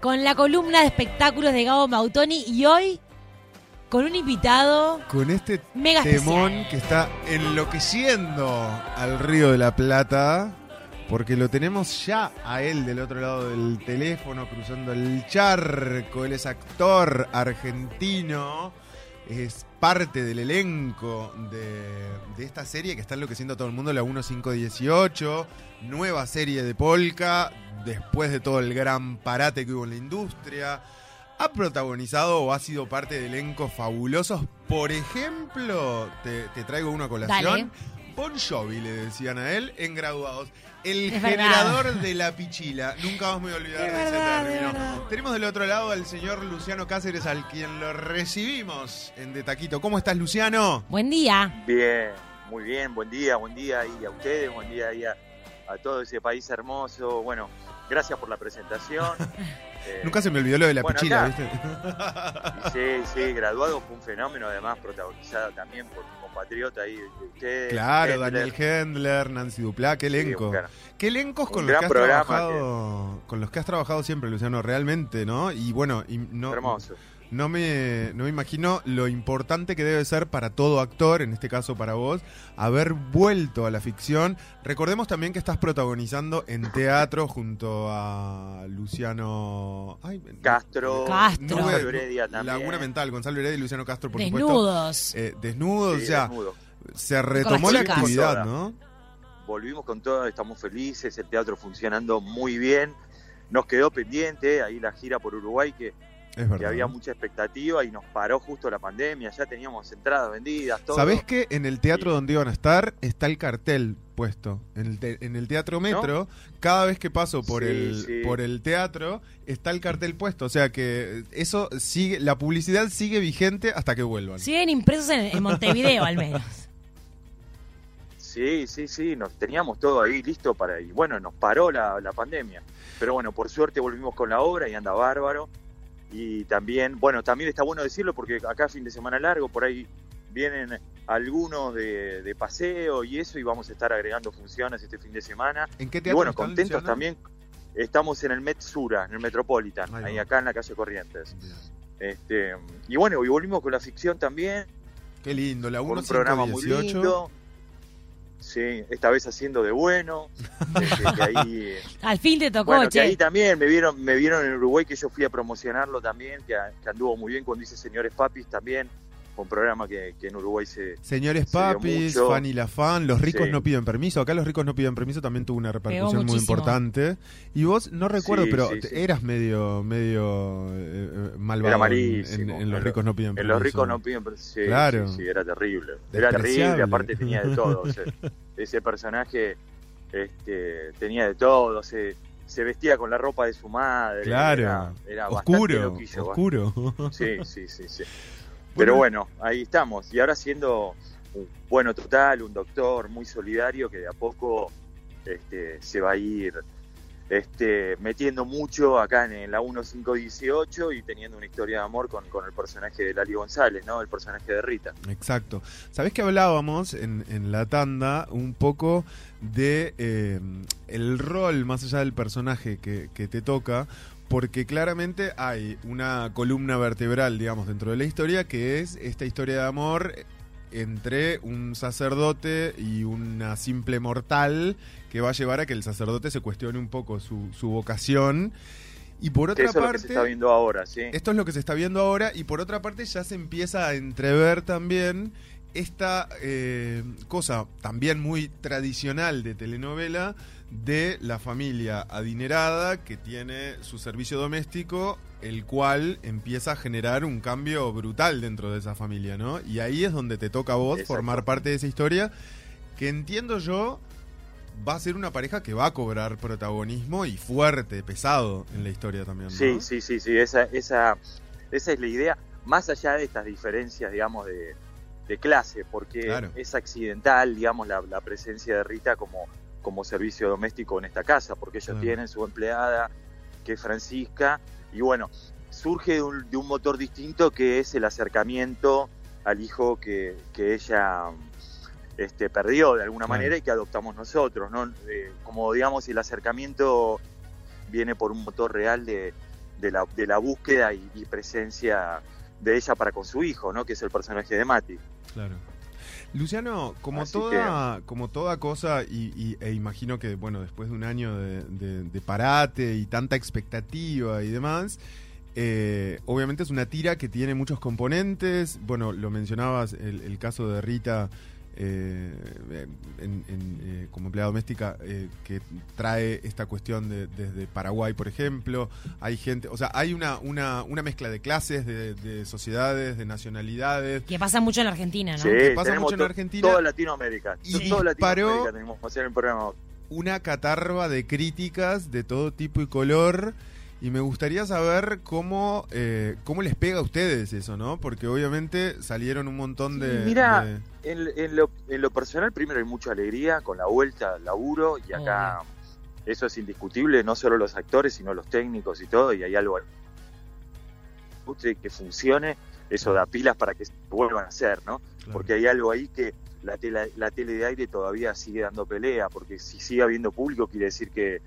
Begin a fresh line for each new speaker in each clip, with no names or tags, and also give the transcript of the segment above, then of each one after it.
Con la columna de espectáculos de Gabo Mautoni y hoy con un invitado
Con este
mega
temón
especial.
que está enloqueciendo al Río de la Plata, porque lo tenemos ya a él del otro lado del teléfono, cruzando el charco. Él es actor argentino, es parte del elenco de, de esta serie que está enloqueciendo a todo el mundo, la 1518, nueva serie de Polka, después de todo el gran parate que hubo en la industria. Ha protagonizado o ha sido parte de elencos fabulosos. Por ejemplo, te, te traigo una colación. Bon Jovi, le decían a él, en graduados. El
Es
generador de la pichila. Nunca más me voy a olvidar
Es
de ese
verdad,
término. Tenemos del otro lado al señor Luciano Cáceres, al quien lo recibimos en De Taquito. ¿Cómo estás, Luciano?
Buen día.
Bien, muy bien, buen día, buen día y a ustedes, buen día y a, a todo ese país hermoso. Bueno, gracias por la presentación. Eh,
Nunca se me olvidó lo de la
bueno,
pichila. ¿viste?
Sí, sí, graduado fue un fenómeno, además protagonizada también por un compatriota ahí de ustedes.
Claro,
Hendler.
Daniel Hendler, Nancy Duplá, qué
Sí,
elenco.
gran-
¿Qué elencos con los que has trabajado? Con los que has trabajado siempre, Luciano, realmente, ¿no? Y bueno, y no,
hermoso.
No me, no me imagino lo importante que debe ser para todo actor, en este caso para vos, haber vuelto a la ficción. Recordemos también que estás protagonizando en teatro junto a Luciano ay,
Castro,
Castro.
Gonzalo Heredia también.
Laguna Mental, Gonzalo Heredia y Luciano Castro, por supuesto.
Desnudos.
Eh, desnudos,
Sí,
o sea, se retomó la
chicas.
actividad. ¿no?
volvimos con todo, estamos felices, el teatro funcionando muy bien. Nos quedó pendiente ahí la gira por Uruguay que,
Es verdad.
que había mucha expectativa y nos paró justo la pandemia, ya teníamos entradas vendidas, todo.
¿Sabés que en el teatro
Sí.
donde iban a estar está el cartel puesto? En el, te- en el Teatro Metro, cada vez que paso por,
Sí,
el,
sí.
por el teatro, está el cartel puesto. O sea que eso sigue, la publicidad sigue vigente hasta que vuelvan.
Siguen impresos en, en Montevideo al menos.
Sí, sí, sí, nos teníamos todo ahí listo para y bueno, nos paró la, la pandemia. Pero bueno, por suerte volvimos con la obra y anda bárbaro. Y también, bueno, también está bueno decirlo porque acá fin de semana largo, por ahí vienen algunos de, de paseo y eso y vamos a estar agregando funciones este fin de semana.
¿En qué
Y
teatro
bueno,
están,
contentos también. Estamos en el Met Sura, en el Metropolitan,
Ahí
acá en la calle Corrientes. Este, y bueno, y volvimos con la ficción también,
Qué lindo, la
con
1
un programa muy lindo. Sí, esta vez haciendo de bueno. este, que ahí,
Al fin te tocó,
bueno, que
che.
ahí también me vieron, me vieron en Uruguay que yo fui a promocionarlo también, que, que anduvo muy bien cuando hice Señores Papis también, un programa que, que en Uruguay se,
Señores
Se dio
papis,
mucho.
fan y la fan, los ricos
Sí.
no piden permiso. Acá los ricos no piden permiso también tuvo una repercusión muy importante. Y vos, no recuerdo,
Sí,
pero
sí,
te-
sí.
eras medio medio eh, eh, malvado
Era
en,
malísimo.
en- en los
En
ricos no piden
En
permiso.
los ricos no piden, pero sí,
Claro.
sí, sí, era terrible. Era terrible, aparte tenía de todo. o sea, ese personaje este, tenía de todo, se, se vestía con la ropa de su madre.
Claro,
Era, era bastante
oscuro,
loquillo,
oscuro.
Sí, sí, sí, sí. Pero bueno, ahí estamos. Y ahora siendo un bueno total, un doctor muy solidario que de a poco este, se va a ir este, metiendo mucho acá en la 1518 y teniendo una historia de amor con, con el personaje de Lali González, ¿no? El personaje de Rita.
Exacto. ¿Sabés que hablábamos en, en la tanda un poco de eh, el rol más allá del personaje que, que te toca? Porque claramente hay una columna vertebral, digamos, dentro de la historia, que es esta historia de amor entre un sacerdote y una simple mortal que va a llevar a que el sacerdote se cuestione un poco su, su vocación. Y por otra
eso es lo que
parte,
se está viendo ahora, ¿sí?
esto es lo que se está viendo ahora y por otra parte ya se empieza a entrever también esta eh, cosa también muy tradicional de telenovela de la familia adinerada que tiene su servicio doméstico, el cual empieza a generar un cambio brutal dentro de esa familia, ¿no? Y ahí es donde te toca a vos
Exacto.
formar parte de esa historia que entiendo yo va a ser una pareja que va a cobrar protagonismo y fuerte, pesado en la historia también, ¿no?
Sí, sí, sí, sí, esa, esa, esa es la idea, más allá de estas diferencias, digamos, de, de clase, porque
Claro.
es accidental, digamos, la, la presencia de Rita como, como servicio doméstico en esta casa, porque ellos
Claro.
tienen su empleada, que es Francisca, y bueno, surge de un, de un motor distinto que es el acercamiento al hijo que, que ella este, perdió de alguna
Claro.
manera y que adoptamos nosotros, ¿no? Eh, como digamos el acercamiento viene por un motor real de, de, la, de la búsqueda y, y presencia de ella para con su hijo, ¿no? Que es el personaje de Mati.
Claro. Luciano, como
Así
toda, como toda cosa, y, y- e imagino que, bueno, después de un año de, de- de parate y tanta expectativa y demás, eh, obviamente es una tira que tiene muchos componentes. Bueno, lo mencionabas, el, el caso de Rita eh, en- en, eh, como empleada doméstica, eh, que trae esta cuestión de- desde Paraguay, por ejemplo. Hay gente, o sea, hay una, una, una mezcla de clases, de, de sociedades, de nacionalidades.
Que pasa mucho en la Argentina, ¿no?
Sí,
Que pasa mucho en Argentina.
Toda Latinoamérica.
Y
toda
disparó-
Latinoamérica tenemos que hacer el programa.
una catarba de críticas de todo tipo y color. Y me gustaría saber cómo, eh, cómo les pega a ustedes eso, ¿no? Porque obviamente salieron un montón de...
Mira,
de-
En, en lo, en lo personal, primero hay mucha alegría con la vuelta al laburo y acá eso es indiscutible, no solo los actores, sino los técnicos y todo, y hay algo que funcione, eso da pilas para que se vuelvan a hacer, ¿no?
claro,
Porque hay algo ahí que la tele, la tele de aire todavía sigue dando pelea, porque si sigue habiendo público quiere decir que,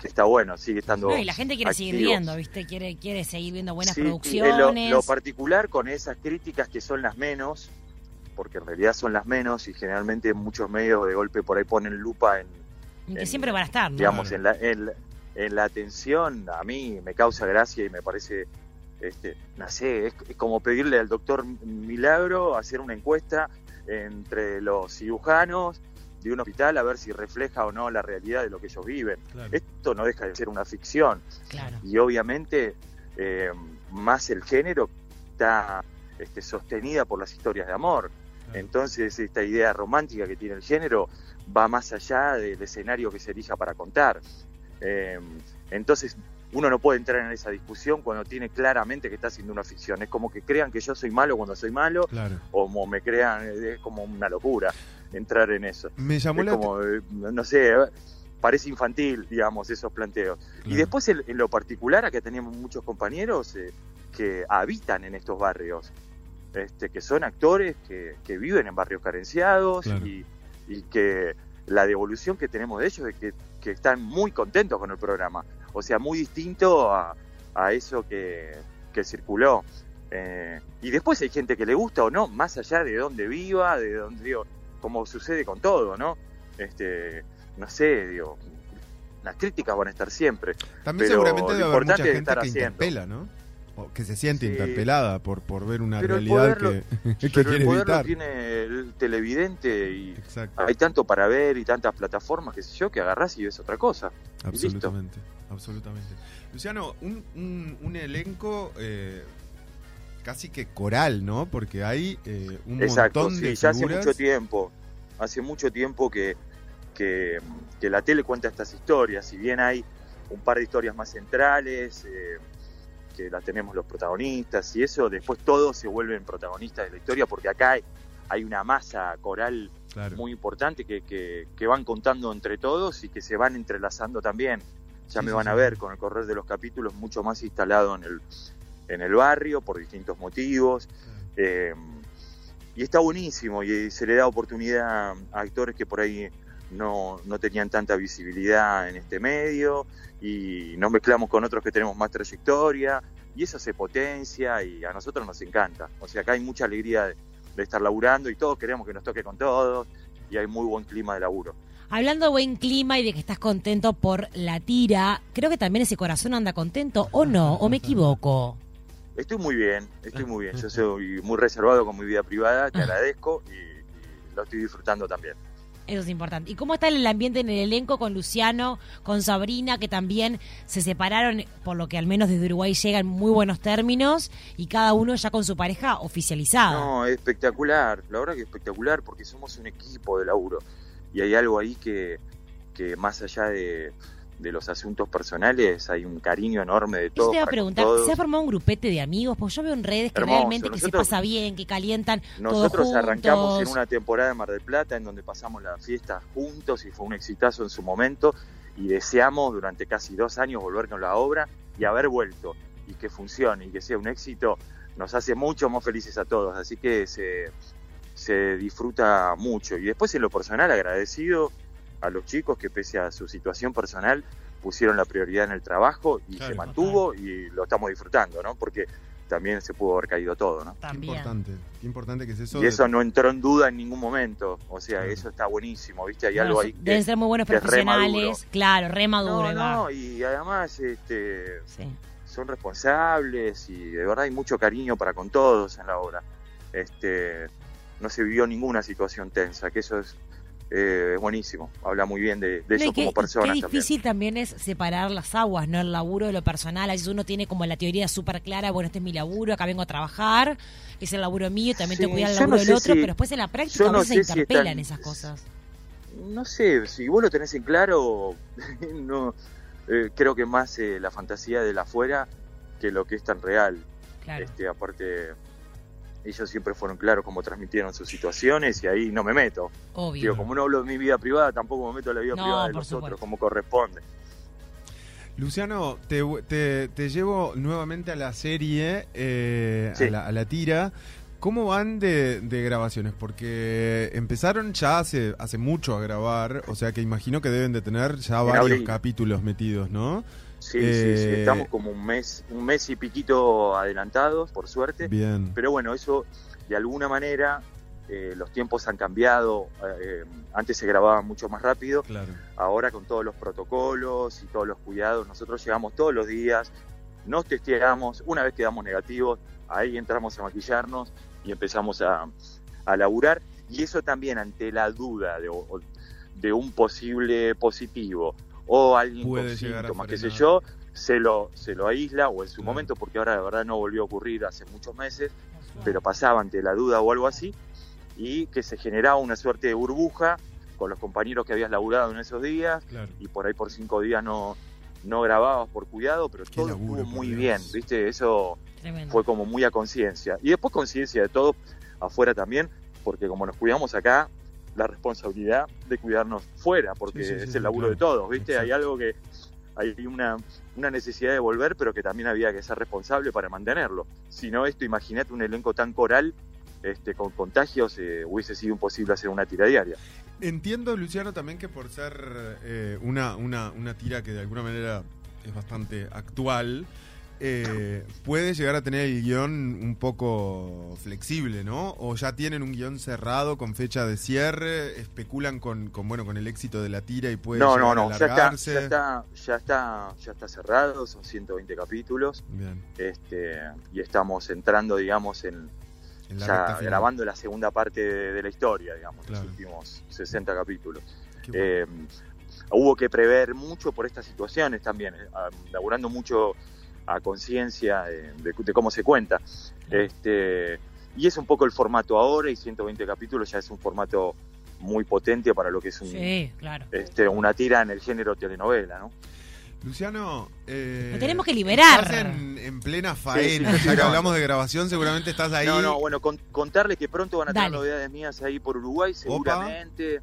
que está bueno, sigue estando...
No, y la gente quiere seguir viendo, ¿viste? Quiere, quiere seguir viendo buenas
Sí, en lo,
producciones.
lo particular con esas críticas que son las menos, porque en realidad son las menos y generalmente muchos medios de golpe por ahí ponen lupa en,
y que
en-
siempre van a estar, ¿no?
digamos,
Claro.
en la, en, la- en la atención, a mí me causa gracia y me parece, este, no sé, es, es como pedirle al doctor Milagro hacer una encuesta entre los cirujanos de un hospital a ver si refleja o no la realidad de lo que ellos viven.
claro.
Esto no deja de ser una ficción
Claro.
y obviamente eh, más el género está este, sostenida por las historias de amor.
Claro.
Entonces esta idea romántica que tiene el género va más allá del escenario que se elija para contar. Eh, entonces uno no puede entrar en esa discusión cuando tiene claramente que está haciendo una ficción. Es como que crean que yo soy malo cuando soy malo,
Claro.
o como me crean, es como una locura entrar en eso.
Me llamó
Es
la
como, eh, no sé, parece infantil, digamos, esos planteos. Y después, en, en lo particular, acá tenemos muchos compañeros eh, que habitan en estos barrios, este, que son actores que, que viven en barrios carenciados
Claro.
y, y que la devolución que tenemos de ellos es que, que están muy contentos con el programa. O sea, muy distinto a, a eso que, que circuló. Eh, y después hay gente que le gusta o no, más allá de dónde viva, de dónde, digo, como sucede con todo, ¿no? Este, no sé, digo, las críticas van a estar siempre.
También
pero
seguramente debe haber mucha
importante es
gente
estar
que
haciendo.
interpela, ¿no? O que se siente
Sí.
interpelada por, por ver una
Pero
realidad
poder lo-
que, que
Pero
quiere
el poder
evitar.
lo tiene el televidente y
Exacto.
hay tanto para ver y tantas plataformas, qué sé yo, que agarrás y ves otra cosa.
Absolutamente, absolutamente. Luciano, un, un, un elenco eh, casi que coral, ¿no? Porque hay eh, un
Exacto,
montón de
sí, ya hace mucho tiempo, hace mucho tiempo que, que, que la tele cuenta estas historias, si bien hay un par de historias más centrales, eh, que las tenemos los protagonistas y eso, después todos se vuelven protagonistas de la historia porque acá hay, hay una masa coral
Claro.
muy importante que, que, que van contando entre todos y que se van entrelazando también. Ya
Sí,
me van
sí.
a ver con el correr de los capítulos mucho más instalado en el, en el barrio por distintos motivos. Eh, y está buenísimo y se le da oportunidad a actores que por ahí no, no tenían tanta visibilidad en este medio y nos mezclamos con otros que tenemos más trayectoria y eso se potencia y a nosotros nos encanta. O sea, acá hay mucha alegría de, de estar laburando y todos queremos que nos toque con todos y hay muy buen clima de laburo.
Hablando de buen clima y de que estás contento por la tira, creo que también ese corazón anda contento, ¿o no? ¿O me equivoco?
Estoy muy bien, estoy muy bien. Yo soy muy reservado con mi vida privada, te agradezco y, y lo estoy disfrutando también.
Eso es importante. ¿Y cómo está el ambiente en el elenco con Luciano, con Sabrina, que también se separaron, por lo que al menos desde Uruguay llega en muy buenos términos, y cada uno ya con su pareja oficializada?
No, es espectacular, la verdad que es espectacular porque somos un equipo de laburo y hay algo ahí que, que más allá de, de los asuntos personales hay un cariño enorme de todos.
te iba a preguntar,
todos.
¿se ha formado un grupete de amigos? Pues yo veo en redes que
Hermoso,
realmente que se pasa bien, que calientan
Nosotros
todos
arrancamos en una temporada de Mar del Plata en donde pasamos la fiesta juntos y fue un exitazo en su momento y deseamos durante casi dos años volver con la obra y haber vuelto y que funcione y que sea un éxito nos hace mucho más felices a todos, así que se, se disfruta mucho y después en lo personal agradecido a los chicos que pese a su situación personal pusieron la prioridad en el trabajo y
Claro.
se mantuvo y lo estamos disfrutando, ¿no? Porque también se pudo haber caído todo, ¿no?
Qué
También.
importante, qué importante que es eso.
y
de-
eso no entró en duda en ningún momento. O sea,
Claro.
eso está buenísimo, ¿viste? Hay
Bueno,
algo ahí
deben
que...
ser muy buenos
re
profesionales. Claro, re maduro.
No, no, y además este,
Sí.
son responsables y de verdad hay mucho cariño para con todos en la obra. Este, no se vivió ninguna situación tensa, que eso es eh, buenísimo. Habla muy bien de, de ellos como
y
personas
qué difícil también. es separar las aguas, ¿no? El laburo de lo personal. A veces uno tiene como la teoría súper clara, bueno, este es mi laburo, acá vengo a trabajar, es el laburo mío, también
Sí,
cuida el
yo
laburo
no
del otro,
si-
pero después en la práctica a
no
veces se
si
interpelan
están-
esas cosas.
No sé, si vos lo tenés en claro, no eh, creo que más eh, la fantasía de la afuera que lo que es tan real.
Claro.
Este, aparte, ellos siempre fueron claros cómo transmitieron sus situaciones y ahí no me meto.
Obvio.
Digo, como no hablo de mi vida privada, tampoco me meto en la vida
No,
privada de los
supuesto.
otros como corresponde.
Luciano, te, te- te llevo nuevamente a la serie, eh,
Sí.
a, la, a la tira. ¿Cómo van de, de grabaciones? Porque empezaron ya hace, hace mucho a grabar, o sea que imagino que deben de tener ya
En
varios
abril.
capítulos metidos, ¿no?
Sí, sí, sí,
Eh,
estamos como un mes, un mes y piquito adelantados, por suerte.
Bien.
Pero bueno, eso de alguna manera eh, los tiempos han cambiado. eh, antes se grababa mucho más rápido,
Claro.
ahora con todos los protocolos y todos los cuidados, nosotros llegamos todos los días, nos testeamos, una vez quedamos negativos, ahí entramos a maquillarnos y empezamos a, a laburar. Y eso también ante la duda de, de un posible positivo o alguien
Puede
con síntomas, qué sé yo, se lo, se lo aísla o en su
Claro.
momento, porque ahora de verdad no volvió a ocurrir hace muchos meses, pero pasaba ante la duda o algo así, y que se generaba una suerte de burbuja con los compañeros que habías laburado en esos días,
Claro.
y por ahí por cinco días no, no grababas por cuidado, pero
Qué
todo
laburo,
estuvo muy
Dios.
bien, ¿viste? Eso
Tremendo.
fue como muy a conciencia. Y después conciencia de todo afuera también, porque como nos cuidamos acá, la responsabilidad de cuidarnos fuera, porque
Sí, sí, sí,
es el laburo
claro.
de todos, ¿viste?
Exacto.
Hay algo que hay una, una necesidad de volver, pero que también había que ser responsable para mantenerlo. Si no, esto, imagínate un elenco tan coral, este, con contagios, eh, hubiese sido imposible hacer una tira diaria.
Entiendo, Luciano, también que por ser eh, una, una, una tira que de alguna manera es bastante actual, eh, puede llegar a tener el guion un poco flexible, ¿no? O ya tienen un guion cerrado con fecha de cierre, especulan con, con bueno con el éxito de la tira y puede
no, no,
a
no, ya está, ya está, ya está, ya está cerrado, son 120 capítulos,
Bien,
este, y estamos entrando, digamos, en,
en la
ya grabando la segunda parte de, de la historia, digamos,
Claro.
los últimos 60 capítulos.
Bueno.
Eh, hubo que prever mucho por estas situaciones también, eh, ah, laburando mucho a conciencia de, de- de cómo se cuenta. Este, y es un poco el formato ahora, y 120 capítulos ya es un formato muy potente para lo que es un,
Sí, claro.
este, una tira en el género telenovela, ¿no?
Luciano, eh,
Lo tenemos que liberar.
Estás en, en plena faena,
Sí, sí, sí,
ya que
no.
hablamos de grabación, seguramente estás ahí.
No, no, bueno, con- contarle que pronto van a tener
Dale.
novedades mías ahí por Uruguay, seguramente.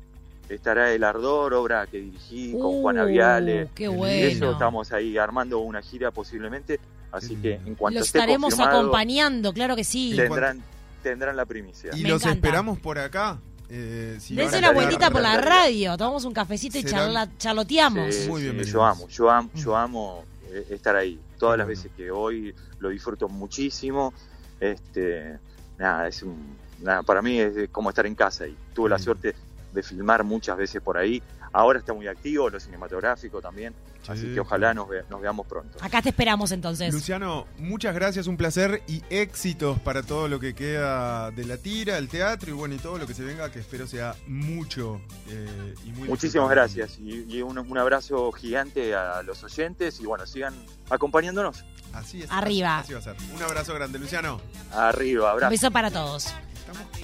Estará El Ardor, obra que dirigí con Juana
Uh,
Viale.
Qué
Y
Y
bueno.
eso estamos ahí armando una gira posiblemente, así que en cuanto
Lo
esté
estaremos acompañando, claro que sí.
Sí.
tendrán, tendrán la primicia.
Y
Me
los
encanta.
esperamos por acá. Eh, si
Dense una vueltita por la radio, tomamos un cafecito y charla, charloteamos.
Sí,
Muy
sí,
bienvenidos.
yo amo, yo amo,
Mm.
yo amo eh, estar ahí. Todas las
bueno.
veces que voy lo disfruto muchísimo. Este, nada, es un, nada, para mí es como estar en casa y tuve la
Mm.
suerte de filmar muchas veces por ahí. Ahora está muy activo, lo cinematográfico también, así
Sí,
que ojalá nos, ve- nos veamos pronto.
Acá te esperamos entonces.
Luciano, muchas gracias, un placer y éxitos para todo lo que queda de la tira, el teatro y bueno, y todo lo que se venga, que espero sea mucho eh, y muy
Muchísimas gracias y, y un, un abrazo gigante a los oyentes y bueno, sigan acompañándonos.
Así es.
Arriba.
Así va a ser. Un abrazo grande, Luciano.
Arriba,
Un
abrazo.
beso para todos.
Estamos